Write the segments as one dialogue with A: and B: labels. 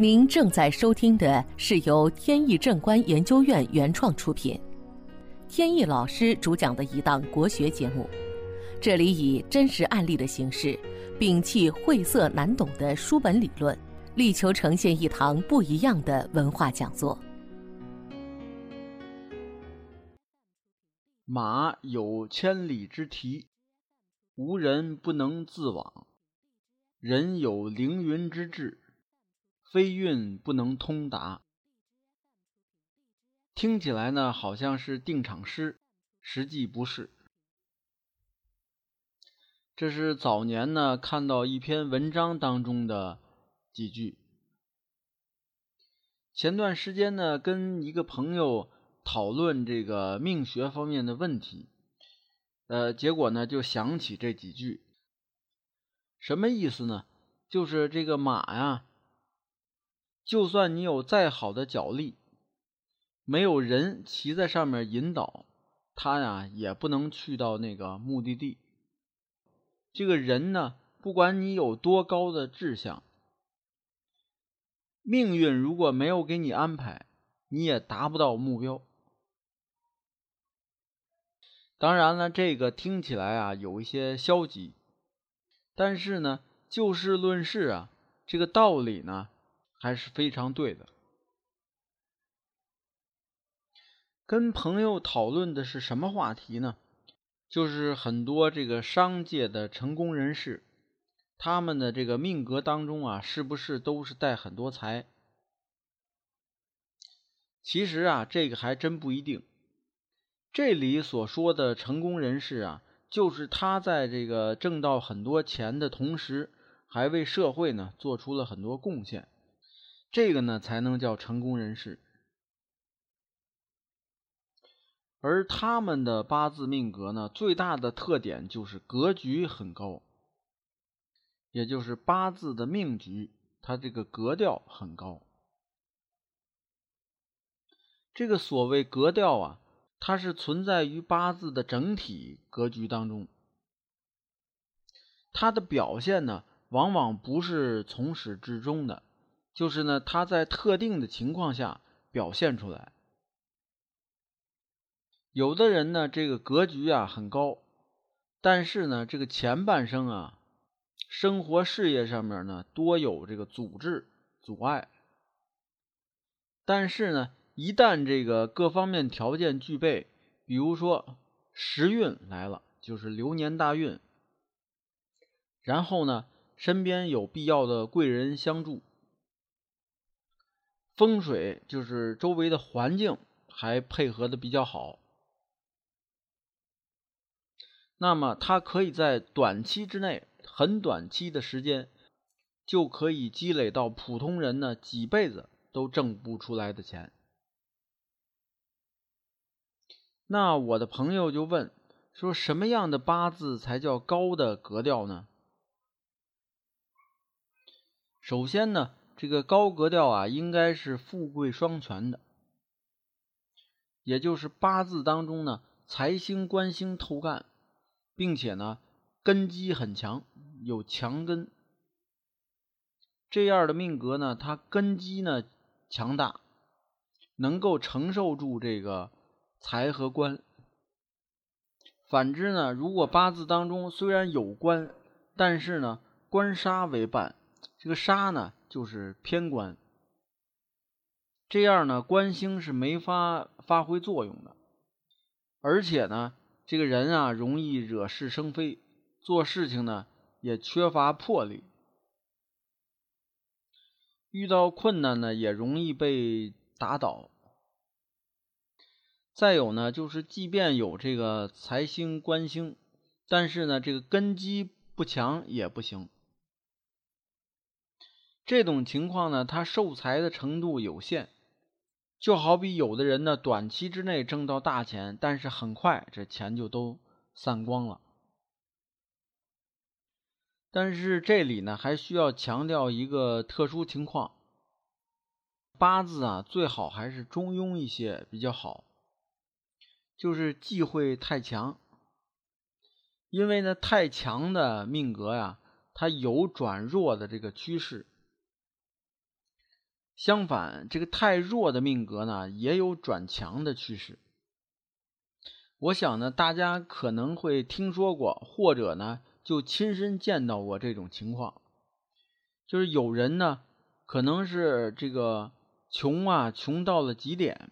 A: 您正在收听的是由天意正观研究院原创出品，天意老师主讲的一档国学节目。这里以真实案例的形式，摒弃晦涩难懂的书本理论，力求呈现一堂不一样的文化讲座。
B: 马有千里之蹄，无人不能自往；人有凌云之志。飞运不能通达，听起来呢好像是定场诗，实际不是。这是早年呢看到一篇文章当中的几句。前段时间呢跟一个朋友讨论这个命学方面的问题，呃，结果呢就想起这几句，什么意思呢？就是这个马呀。就算你有再好的脚力，没有人骑在上面引导，它呀也不能去到那个目的地。这个人呢，不管你有多高的志向，命运如果没有给你安排，你也达不到目标。当然了，这个听起来啊有一些消极，但是呢，就事论事啊，这个道理呢。还是非常对的。跟朋友讨论的是什么话题呢？就是很多这个商界的成功人士，他们的这个命格当中啊，是不是都是带很多财？其实啊，这个还真不一定。这里所说的成功人士啊，就是他在这个挣到很多钱的同时，还为社会呢做出了很多贡献。这个呢，才能叫成功人士。而他们的八字命格呢，最大的特点就是格局很高，也就是八字的命局，它这个格调很高。这个所谓格调啊，它是存在于八字的整体格局当中，它的表现呢，往往不是从始至终的。就是呢，他在特定的情况下表现出来。有的人呢，这个格局啊很高，但是呢，这个前半生啊，生活事业上面呢多有这个阻滞阻碍。但是呢，一旦这个各方面条件具备，比如说时运来了，就是流年大运，然后呢，身边有必要的贵人相助。风水就是周围的环境还配合的比较好，那么他可以在短期之内，很短期的时间，就可以积累到普通人呢几辈子都挣不出来的钱。那我的朋友就问说，什么样的八字才叫高的格调呢？首先呢。这个高格调啊，应该是富贵双全的，也就是八字当中呢，财星官星透干，并且呢，根基很强，有强根。这样的命格呢，它根基呢强大，能够承受住这个财和官。反之呢，如果八字当中虽然有官，但是呢，官杀为伴，这个杀呢。就是偏官，这样呢，官星是没法发挥作用的，而且呢，这个人啊，容易惹是生非，做事情呢也缺乏魄力，遇到困难呢也容易被打倒。再有呢，就是即便有这个财星官星，但是呢，这个根基不强也不行。这种情况呢，他受财的程度有限，就好比有的人呢，短期之内挣到大钱，但是很快这钱就都散光了。但是这里呢，还需要强调一个特殊情况：八字啊，最好还是中庸一些比较好，就是忌讳太强，因为呢，太强的命格呀，它有转弱的这个趋势。相反，这个太弱的命格呢，也有转强的趋势。我想呢，大家可能会听说过，或者呢，就亲身见到过这种情况，就是有人呢，可能是这个穷啊，穷到了极点，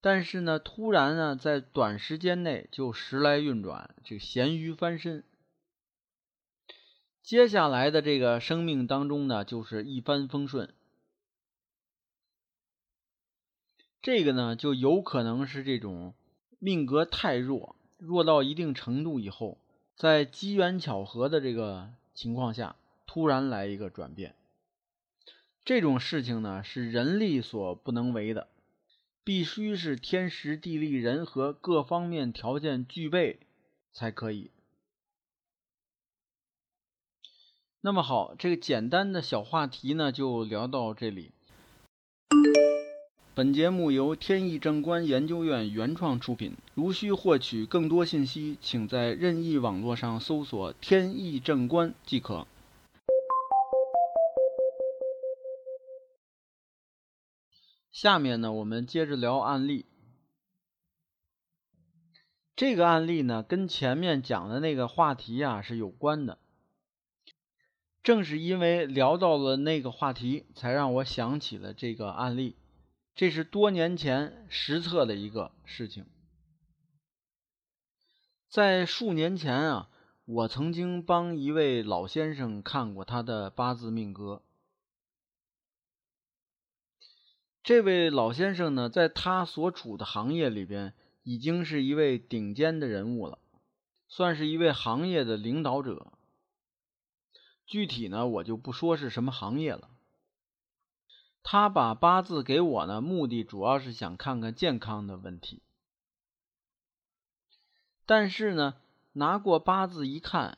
B: 但是呢，突然呢，在短时间内就时来运转，这咸鱼翻身，接下来的这个生命当中呢，就是一帆风顺。这个呢，就有可能是这种。命格太弱，弱到一定程度以后，在机缘巧合的这个情况下，突然来一个转变，这种事情呢是人力所不能为的，必须是天时地利人和各方面条件具备才可以。那么好，这个简单的小话题呢就聊到这里。本节目由天意正观研究院原创出品。如需获取更多信息，请在任意网络上搜索“天意正观”即可。下面呢，我们接着聊案例。这个案例呢，跟前面讲的那个话题啊是有关的。正是因为聊到了那个话题，才让我想起了这个案例。这是多年前实测的一个事情。在数年前啊，我曾经帮一位老先生看过他的八字命格。这位老先生呢，在他所处的行业里边，已经是一位顶尖的人物了，算是一位行业的领导者。具体呢，我就不说是什么行业了。他把八字给我呢，目的主要是想看看健康的问题。但是呢，拿过八字一看，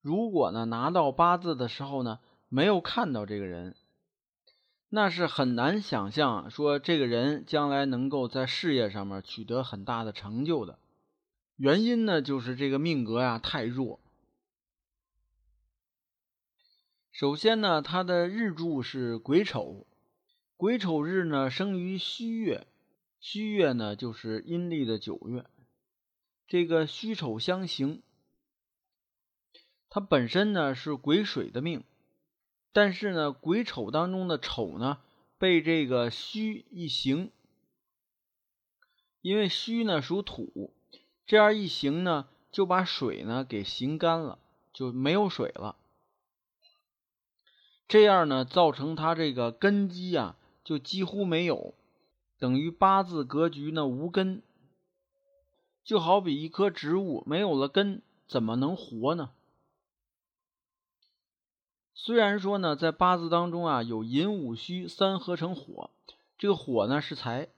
B: 如果呢拿到八字的时候呢，没有看到这个人，那是很难想象说这个人将来能够在事业上面取得很大的成就的。原因呢，就是这个命格呀太弱。首先呢，他的日柱是癸丑，癸丑日呢生于戌月，戌月呢就是阴历的九月，这个戌丑相刑，他本身呢是癸水的命，但是呢癸丑当中的丑呢被这个戌一刑，因为戌呢属土，这样一刑呢就把水呢给刑干了，就没有水了。这样呢，造成他这个根基啊，就几乎没有，等于八字格局呢无根，就好比一棵植物没有了根，怎么能活呢？虽然说呢，在八字当中啊，有寅午戌三合成火，这个火呢是财，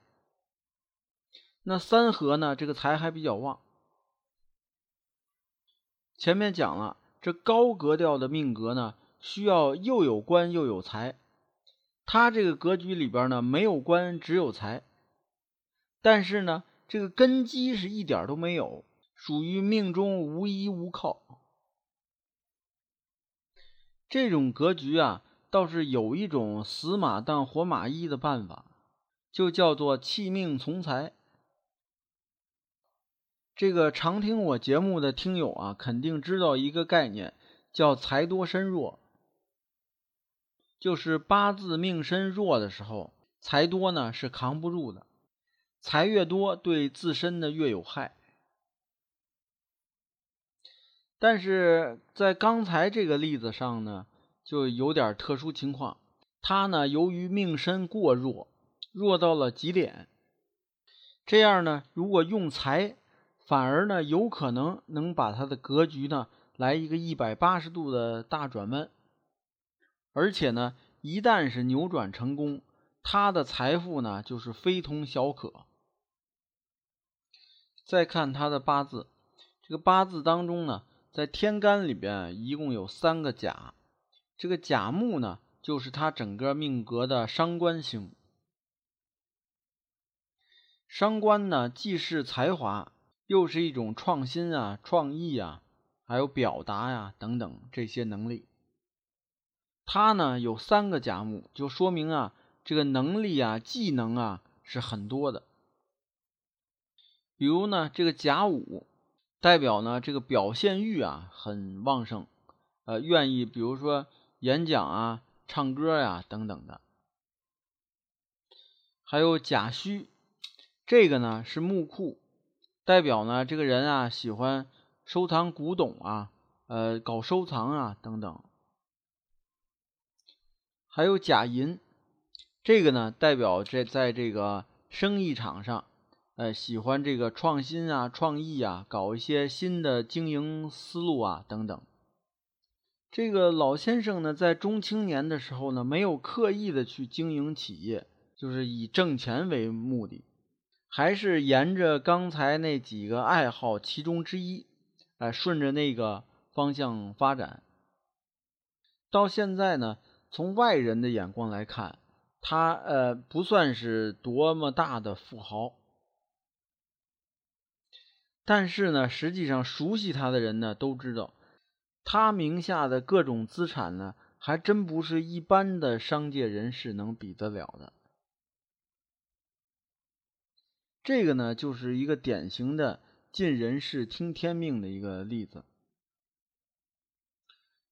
B: 那三合呢，这个财还比较旺。前面讲了，这高格调的命格呢。需要又有官又有财，他这个格局里边呢没有官只有财，但是呢这个根基是一点都没有，属于命中无依无靠。这种格局啊倒是有一种死马当活马医的办法，就叫做弃命从财。这个常听我节目的听友啊，肯定知道一个概念，叫财多身弱。就是八字命身弱的时候，财多呢是扛不住的，财越多对自身的越有害。但是在刚才这个例子上呢，就有点特殊情况，他呢由于命身过弱，弱到了极点，这样呢如果用财，反而呢有可能能把他的格局呢来一个一百八十度的大转弯。而且呢，一旦是扭转成功，他的财富呢就是非同小可。再看他的八字，这个八字当中呢，在天干里边一共有三个甲，这个甲木呢就是他整个命格的伤官星。伤官呢既是才华，又是一种创新啊、创意啊，还有表达呀等等这些能力。他呢有三个甲木，就说明啊这个能力啊技能啊是很多的。比如呢这个甲午，代表呢这个表现欲啊很旺盛，呃愿意比如说演讲啊、唱歌呀等等的。还有甲戌，这个呢是木库，代表呢这个人啊喜欢收藏古董啊，呃搞收藏啊等等。还有甲寅，这个呢代表这在这个生意场上，呃，喜欢这个创新啊、创意啊，搞一些新的经营思路啊等等。这个老先生呢，在中青年的时候呢，没有刻意的去经营企业，就是以挣钱为目的，还是沿着刚才那几个爱好其中之一，哎，顺着那个方向发展。到现在呢。从外人的眼光来看，他呃不算是多么大的富豪，但是呢，实际上熟悉他的人呢都知道，他名下的各种资产呢，还真不是一般的商界人士能比得了的。这个呢，就是一个典型的尽人事听天命的一个例子。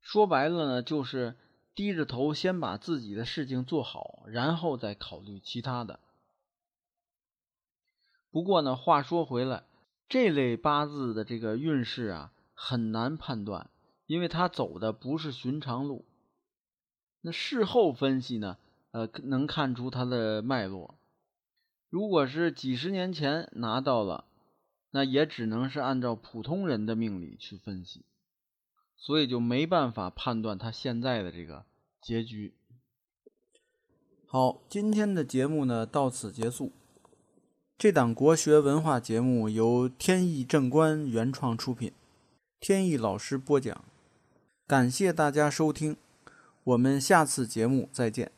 B: 说白了呢，就是。低着头，先把自己的事情做好，然后再考虑其他的。不过呢，话说回来，这类八字的这个运势啊，很难判断，因为他走的不是寻常路。那事后分析呢，呃，能看出他的脉络。如果是几十年前拿到了，那也只能是按照普通人的命理去分析。所以就没办法判断他现在的这个结局。好，今天的节目呢到此结束。这档国学文化节目由天意正观原创出品，天意老师播讲。感谢大家收听，我们下次节目再见。